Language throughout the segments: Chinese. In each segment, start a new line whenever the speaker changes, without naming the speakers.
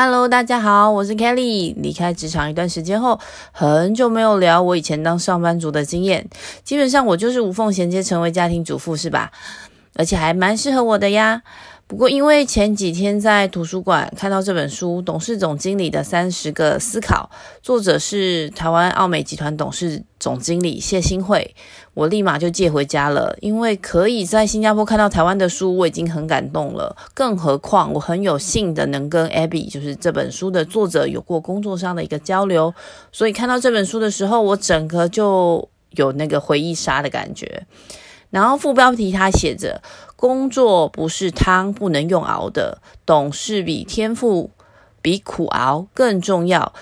Hello，大家好，我是 Kelly。离开职场一段时间后，很久没有聊我以前当上班族的经验。基本上我就是无缝衔接成为家庭主妇，是吧？而且还蛮适合我的呀。不过因为前几天在图书馆看到这本书《董事总经理的三十个思考》，作者是台湾奥美集团董事总经理谢新慧，我立马就借回家了。因为可以在新加坡看到台湾的书，我已经很感动了。更何况我很有幸的能跟 Abby，就是这本书的作者，有过工作上的一个交流，所以看到这本书的时候，我整个就有那个回忆杀的感觉。然后副标题他写着。工作不是汤不能用熬的，懂事比天赋比苦熬更重要。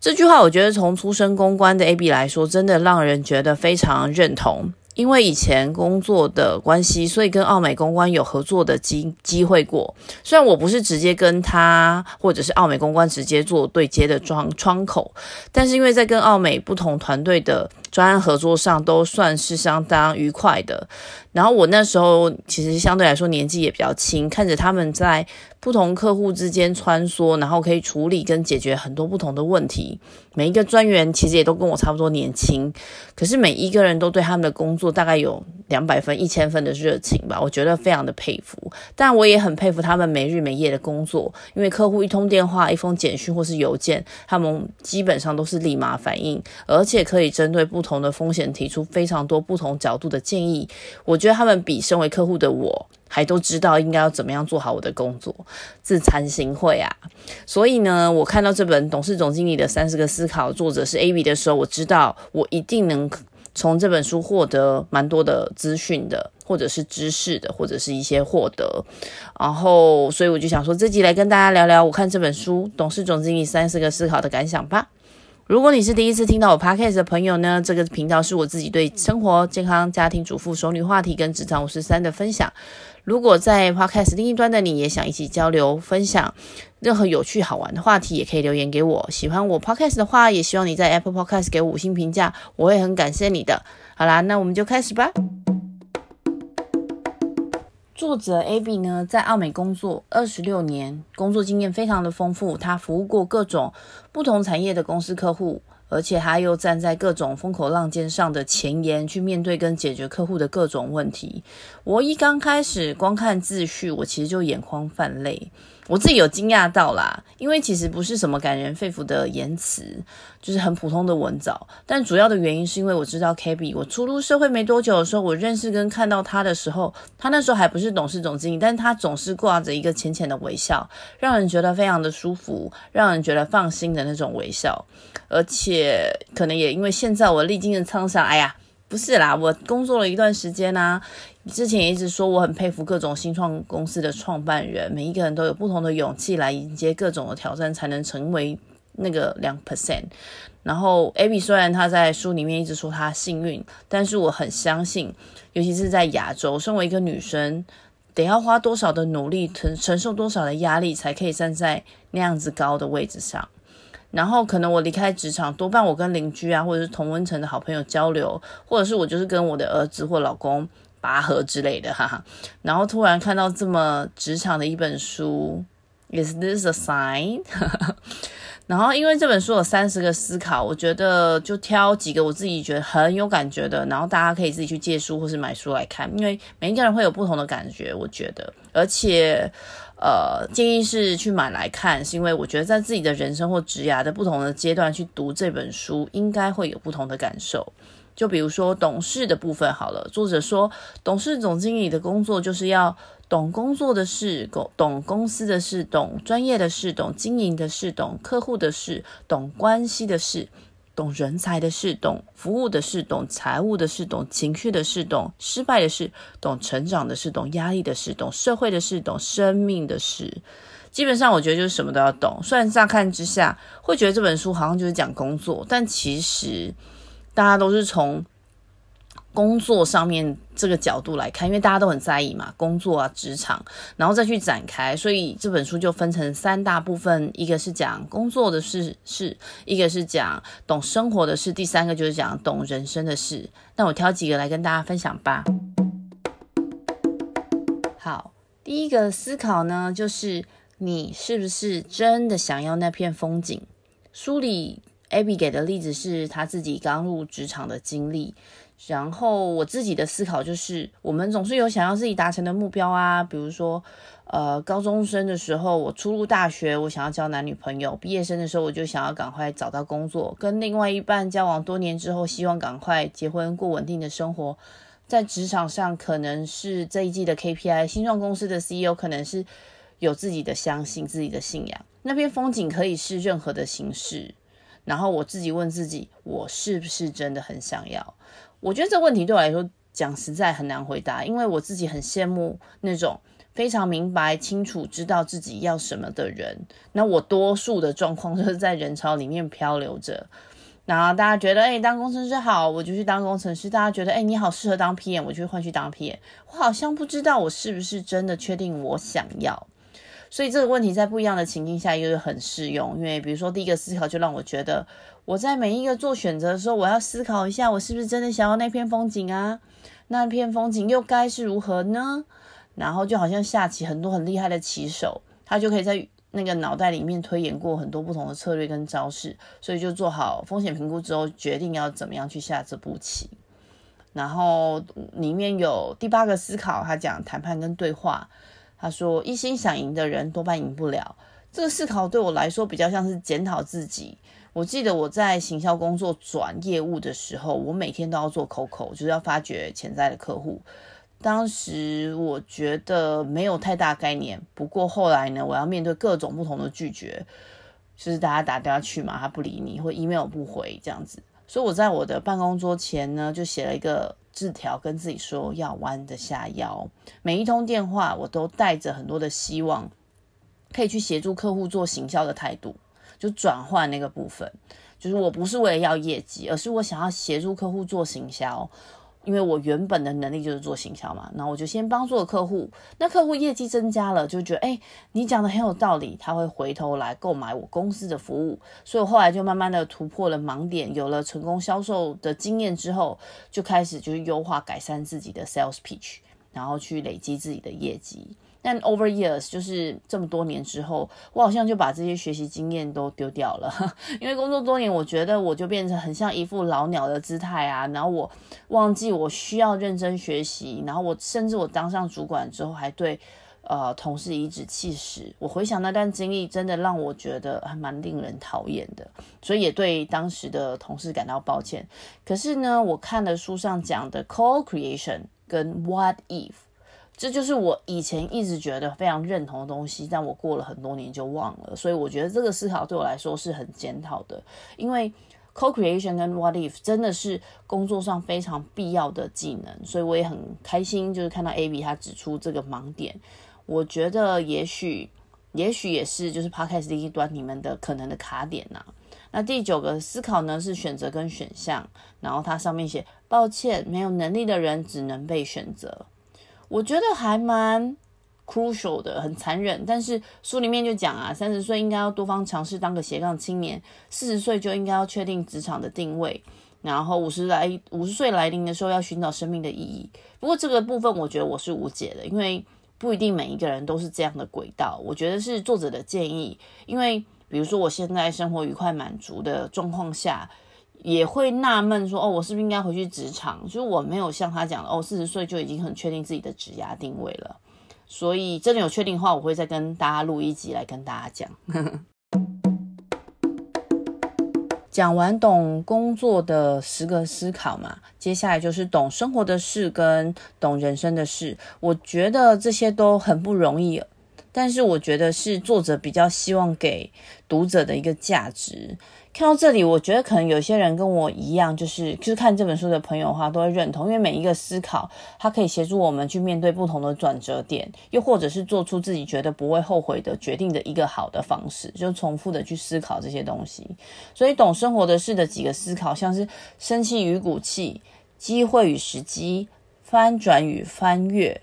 这句话我觉得从出身公关的 AB 来说，真的让人觉得非常认同。因为以前工作的关系，所以跟澳美公关有合作的机机会过。虽然我不是直接跟他或者是澳美公关直接做对接的窗窗口，但是因为在跟澳美不同团队的专案合作上，都算是相当愉快的。然后我那时候其实相对来说年纪也比较轻，看着他们在不同客户之间穿梭，然后可以处理跟解决很多不同的问题。每一个专员其实也都跟我差不多年轻，可是每一个人都对他们的工作大概有两百分、一千分的热情吧，我觉得非常的佩服。但我也很佩服他们没日没夜的工作，因为客户一通电话、一封简讯或是邮件，他们基本上都是立马反应，而且可以针对不不同的风险提出非常多不同角度的建议。我觉得他们比身为客户的我还都知道应该要怎么样做好我的工作，自惭形秽啊！所以呢，我看到这本董事总经理的三十个思考，作者是 AB 的时候，我知道我一定能从这本书获得蛮多的资讯的，或者是知识的，或者是一些获得。然后，所以我就想说，这集来跟大家聊聊我看这本书《董事总经理三十个思考》的感想吧。如果你是第一次听到我 podcast 的朋友呢，这个频道是我自己对生活、健康、家庭主妇、熟女话题跟职场五十三的分享。如果在 podcast 另一端的你也想一起交流分享任何有趣好玩的话题，也可以留言给我。喜欢我 podcast 的话，也希望你在 Apple Podcast 给五星评价，我会很感谢你的。好啦，那我们就开始吧。作者 Abby 呢，在澳美工作二十六年，工作经验非常的丰富。他服务过各种不同产业的公司客户，而且他又站在各种风口浪尖上的前沿，去面对跟解决客户的各种问题。我一刚开始光看自序，我其实就眼眶泛泪。我自己有惊讶到啦，因为其实不是什么感人肺腑的言辞，就是很普通的文藻。但主要的原因是因为我知道 KB，我初入社会没多久的时候，我认识跟看到他的时候，他那时候还不是董事总经理，但他总是挂着一个浅浅的微笑，让人觉得非常的舒服，让人觉得放心的那种微笑。而且可能也因为现在我历经的沧桑，哎呀。不是啦，我工作了一段时间啊，之前一直说我很佩服各种新创公司的创办人，每一个人都有不同的勇气来迎接各种的挑战，才能成为那个两 percent。然后 Abby 虽然他在书里面一直说他幸运，但是我很相信，尤其是在亚洲，身为一个女生，得要花多少的努力，承承受多少的压力，才可以站在那样子高的位置上。然后可能我离开职场，多半我跟邻居啊，或者是同温层的好朋友交流，或者是我就是跟我的儿子或老公拔河之类的，哈哈。然后突然看到这么职场的一本书，Is this a sign？然后因为这本书有三十个思考，我觉得就挑几个我自己觉得很有感觉的，然后大家可以自己去借书或是买书来看，因为每一个人会有不同的感觉，我觉得，而且。呃，建议是去买来看，是因为我觉得在自己的人生或职涯的不同的阶段去读这本书，应该会有不同的感受。就比如说董事的部分好了，作者说，董事总经理的工作就是要懂工作的事，懂公司的事，懂专业的事，懂经营的事，懂客户的事，懂关系的事。懂人才的事，懂服务的事，懂财务的事，懂情绪的事，懂失败的事，懂成长的事，懂压力的事，懂社会的事，懂生命的事。基本上，我觉得就是什么都要懂。虽然乍看之下会觉得这本书好像就是讲工作，但其实大家都是从。工作上面这个角度来看，因为大家都很在意嘛，工作啊、职场，然后再去展开，所以这本书就分成三大部分：一个是讲工作的事，事；一个是讲懂生活的事；第三个就是讲懂人生的事。那我挑几个来跟大家分享吧。好，第一个思考呢，就是你是不是真的想要那片风景？书里 Abby 给的例子是她自己刚入职场的经历。然后我自己的思考就是，我们总是有想要自己达成的目标啊，比如说，呃，高中生的时候我初入大学，我想要交男女朋友；毕业生的时候，我就想要赶快找到工作，跟另外一半交往多年之后，希望赶快结婚过稳定的生活。在职场上，可能是这一季的 KPI，新创公司的 CEO 可能是有自己的相信、自己的信仰。那片风景可以是任何的形式。然后我自己问自己，我是不是真的很想要？我觉得这问题对我来说讲实在很难回答，因为我自己很羡慕那种非常明白、清楚知道自己要什么的人。那我多数的状况就是在人潮里面漂流着。然后大家觉得，哎，当工程师好，我就去当工程师。大家觉得，哎，你好适合当 PM，我就换去当 PM。我好像不知道我是不是真的确定我想要。所以这个问题在不一样的情境下又是很适用，因为比如说第一个思考就让我觉得，我在每一个做选择的时候，我要思考一下，我是不是真的想要那片风景啊？那片风景又该是如何呢？然后就好像下棋很多很厉害的棋手，他就可以在那个脑袋里面推演过很多不同的策略跟招式，所以就做好风险评估之后，决定要怎么样去下这步棋。然后里面有第八个思考，他讲谈判跟对话。他说：“一心想赢的人多半赢不了。”这个思考对我来说比较像是检讨自己。我记得我在行销工作转业务的时候，我每天都要做 COCO，就是要发掘潜在的客户。当时我觉得没有太大概念，不过后来呢，我要面对各种不同的拒绝，就是大家打电话去嘛，他不理你，或 email 不回这样子。所以我在我的办公桌前呢，就写了一个。字条跟自己说要弯得下腰，每一通电话我都带着很多的希望，可以去协助客户做行销的态度，就转换那个部分，就是我不是为了要业绩，而是我想要协助客户做行销。因为我原本的能力就是做行销嘛，然后我就先帮助客户，那客户业绩增加了，就觉得诶，你讲的很有道理，他会回头来购买我公司的服务，所以我后来就慢慢的突破了盲点，有了成功销售的经验之后，就开始就是优化改善自己的 sales pitch，然后去累积自己的业绩。但 over years 就是这么多年之后，我好像就把这些学习经验都丢掉了，因为工作多年，我觉得我就变成很像一副老鸟的姿态啊，然后我忘记我需要认真学习，然后我甚至我当上主管之后，还对呃同事颐指气使。我回想那段经历，真的让我觉得还蛮令人讨厌的，所以也对当时的同事感到抱歉。可是呢，我看了书上讲的 co-creation 跟 what if。这就是我以前一直觉得非常认同的东西，但我过了很多年就忘了，所以我觉得这个思考对我来说是很检讨的。因为 co-creation 跟 what if 真的是工作上非常必要的技能，所以我也很开心，就是看到 Abby 他指出这个盲点。我觉得也许，也许也是就是 Podcast 第一端你们的可能的卡点呐、那第九个思考呢是选择跟选项，然后它上面写：抱歉，没有能力的人只能被选择。我觉得还蛮 crucial 的，很残忍。但是书里面就讲啊，三十岁应该要多方尝试当个斜杠青年，四十岁就应该要确定职场的定位，然后五十来五十岁来临的时候要寻找生命的意义。不过这个部分我觉得我是无解的，因为不一定每一个人都是这样的轨道。我觉得是作者的建议，因为比如说我现在生活愉快满足的状况下。也会纳闷说，哦，我是不是应该回去职场？就是我没有像他讲的，哦，四十岁就已经很确定自己的职涯定位了。所以真的有确定的话，我会再跟大家录一集来跟大家讲。讲完懂工作的十个思考嘛，接下来就是懂生活的事跟懂人生的事。我觉得这些都很不容易，但是我觉得是作者比较希望给读者的一个价值。看到这里，我觉得可能有些人跟我一样，就是就是看这本书的朋友的话，都会认同，因为每一个思考，它可以协助我们去面对不同的转折点，又或者是做出自己觉得不会后悔的决定的一个好的方式，就重复的去思考这些东西。所以懂生活的事的几个思考，像是生气与骨气、机会与时机、翻转与翻阅、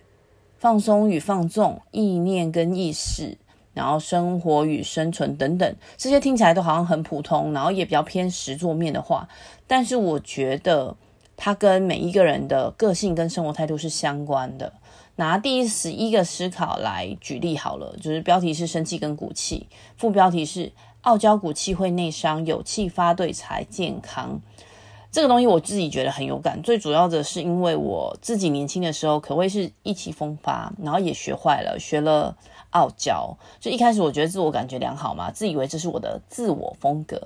放松与放纵、意念跟意识。然后生活与生存等等，这些听起来都好像很普通，然后也比较偏实作面的话，但是我觉得它跟每一个人的个性跟生活态度是相关的。拿第十一个思考来举例好了，就是标题是生气跟骨气，副标题是傲娇骨气会内伤，有气发对才健康。这个东西我自己觉得很有感，最主要的是因为我自己年轻的时候可谓是意气风发，然后也学坏了，学了傲娇。就一开始我觉得自我感觉良好嘛，自以为这是我的自我风格，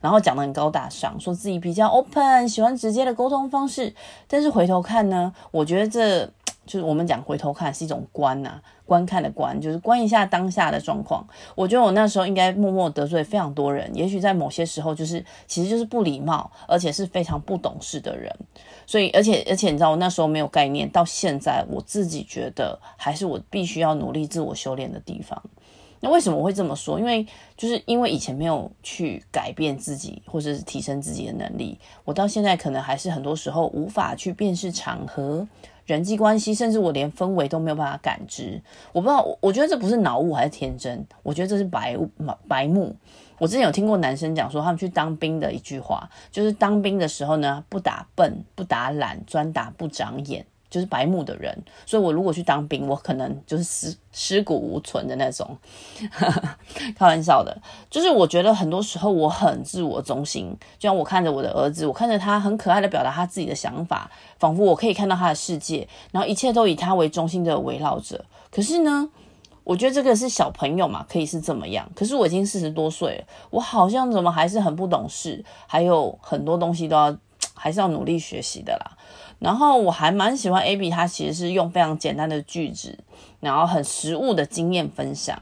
然后讲得很高大上，说自己比较 open，喜欢直接的沟通方式。但是回头看呢，我觉得这。就是我们讲回头看是一种观呐、观看的观，就是观一下当下的状况。我觉得我那时候应该默默得罪非常多人，也许在某些时候就是其实就是不礼貌，而且是非常不懂事的人。所以，而且而且你知道，我那时候没有概念，到现在我自己觉得还是我必须要努力自我修炼的地方。那为什么我会这么说？因为就是因为以前没有去改变自己，或者是提升自己的能力，我到现在可能还是很多时候无法去辨识场合。人际关系，甚至我连氛围都没有办法感知。我不知道，我觉得这不是脑雾还是天真，我觉得这是白雾白目。我之前有听过男生讲说，他们去当兵的一句话，就是当兵的时候呢，不打笨，不打懒，专打不长眼。就是白目的人，所以我如果去当兵，我可能就是尸尸骨无存的那种，开玩笑的。就是我觉得很多时候我很自我中心，就像我看着我的儿子，我看着他很可爱的表达他自己的想法，仿佛我可以看到他的世界，然后一切都以他为中心的围绕着。可是呢，我觉得这个是小朋友嘛，可以是这么样。可是我已经四十多岁了，我好像怎么还是很不懂事，还有很多东西都要 还是要努力学习的啦。然后我还蛮喜欢 Abby，他其实是用非常简单的句子，然后很实物的经验分享，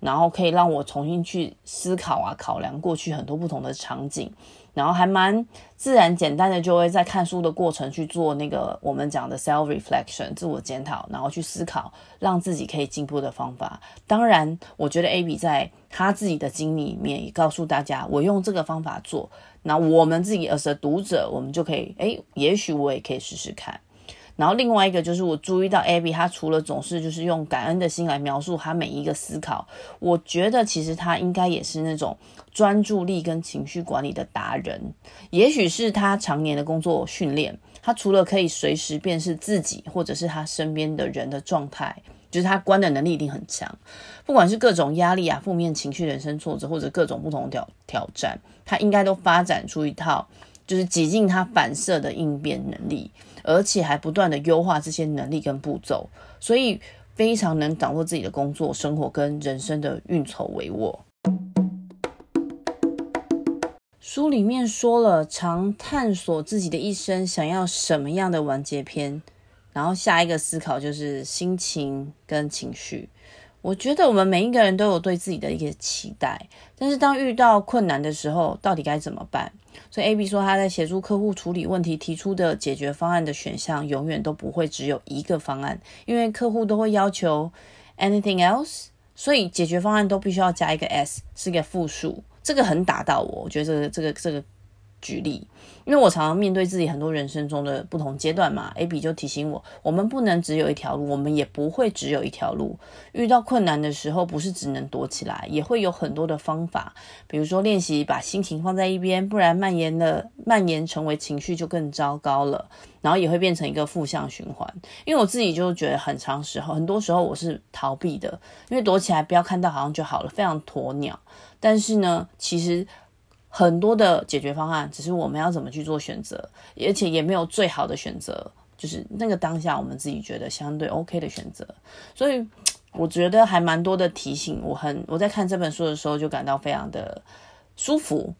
然后可以让我重新去思考啊，考量过去很多不同的场景，然后还蛮自然简单的，就会在看书的过程去做那个我们讲的 self reflection 自我检讨，然后去思考让自己可以进步的方法。当然，我觉得 Ab 在他自己的经历里面也告诉大家，我用这个方法做。那我们自己 as a 读者，我们就可以，诶，也许我也可以试试看。然后另外一个就是我注意到 Abby，他除了总是就是用感恩的心来描述他每一个思考，我觉得其实他应该也是那种专注力跟情绪管理的达人。也许是他常年的工作训练，他除了可以随时辨识自己或者是他身边的人的状态。就是他观的能力一定很强，不管是各种压力啊、负面情绪、人生挫折，或者各种不同挑挑战，他应该都发展出一套就是几近他反射的应变能力，而且还不断的优化这些能力跟步骤，所以非常能掌握自己的工作、生活跟人生的运筹帷幄。书里面说了，常探索自己的一生，想要什么样的完结篇。然后下一个思考就是心情跟情绪。我觉得我们每一个人都有对自己的一个期待，但是当遇到困难的时候，到底该怎么办？所以 A B 说他在协助客户处理问题，提出的解决方案的选项永远都不会只有一个方案，因为客户都会要求 anything else，所以解决方案都必须要加一个 s，是一个复数。这个很打到我，我觉得这个这个这个。举例，因为我常常面对自己很多人生中的不同阶段嘛，A B 就提醒我，我们不能只有一条路，我们也不会只有一条路。遇到困难的时候，不是只能躲起来，也会有很多的方法，比如说练习把心情放在一边，不然蔓延的，蔓延成为情绪就更糟糕了，然后也会变成一个负向循环。因为我自己就觉得很长时候，很多时候我是逃避的，因为躲起来不要看到好像就好了，非常鸵鸟。但是呢，其实。很多的解决方案，只是我们要怎么去做选择，而且也没有最好的选择，就是那个当下我们自己觉得相对 OK 的选择。所以我觉得还蛮多的提醒，我很 我在看这本书的时候就感到非常的舒服。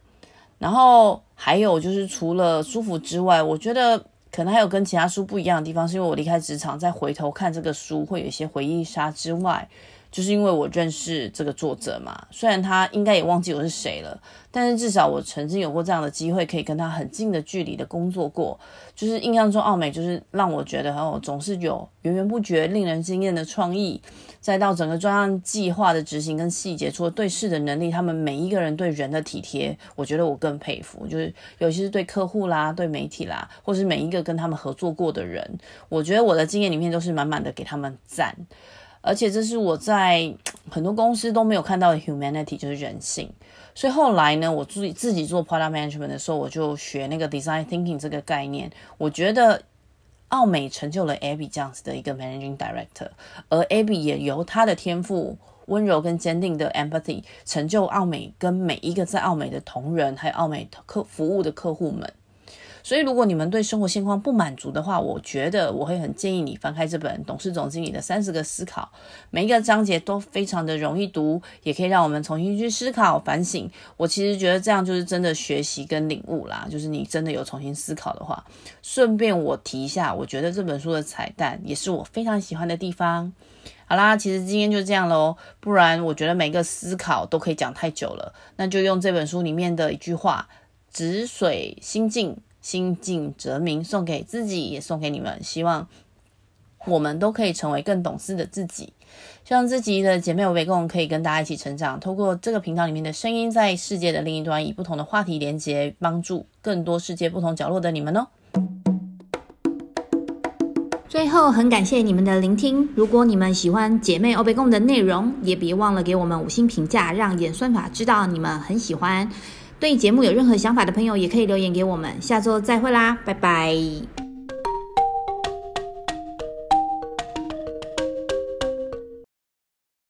然后还有就是除了舒服之外，我觉得可能还有跟其他书不一样的地方，是因为我离开职场再回头看这个书，会有一些回忆杀之外。就是因为我认识这个作者嘛，虽然他应该也忘记我是谁了，但是至少我曾经有过这样的机会，可以跟他很近的距离的工作过。就是印象中奥美就是让我觉得哦，总是有源源不绝、令人惊艳的创意，再到整个专案计划的执行跟细节，除了对事的能力，他们每一个人对人的体贴，我觉得我更佩服。就是尤其是对客户啦、对媒体啦，或是每一个跟他们合作过的人，我觉得我的经验里面都是满满的给他们赞。而且这是我在 很多公司都没有看到的 humanity，就是人性。所以后来呢，我自己自己做 product management 的时候，我就学那个 design thinking 这个概念。我觉得，奥美成就了 Abby 这样子的一个 Managing Director，而 Abby 也由他的天赋、温柔跟坚定的 Empathy 成就奥美跟每一个在奥美的同仁，还有奥美客服务的客户们。所以，如果你们对生活现况不满足的话，我觉得我会很建议你翻开这本《董事总经理的三十个思考》，每一个章节都非常的容易读，也可以让我们重新去思考、反省。我其实觉得这样就是真的学习跟领悟啦，就是你真的有重新思考的话。顺便我提一下，我觉得这本书的彩蛋也是我非常喜欢的地方。好啦，其实今天就这样喽，不然我觉得每个思考都可以讲太久了，那就用这本书里面的一句话：“止水心静。”心静则明，送给自己，也送给你们。希望我们都可以成为更懂事的自己。希望自己的姐妹们共可以跟大家一起成长。透过这个频道里面的声音，在世界的另一端，以不同的话题连接，帮助更多世界不同角落的你们哦。最后，很感谢你们的聆听。如果你们喜欢姐妹欧北共的内容，也别忘了给我们五星评价，让演算法知道你们很喜欢。对节目有任何想法的朋友，也可以留言给我们。下周再会啦，拜拜。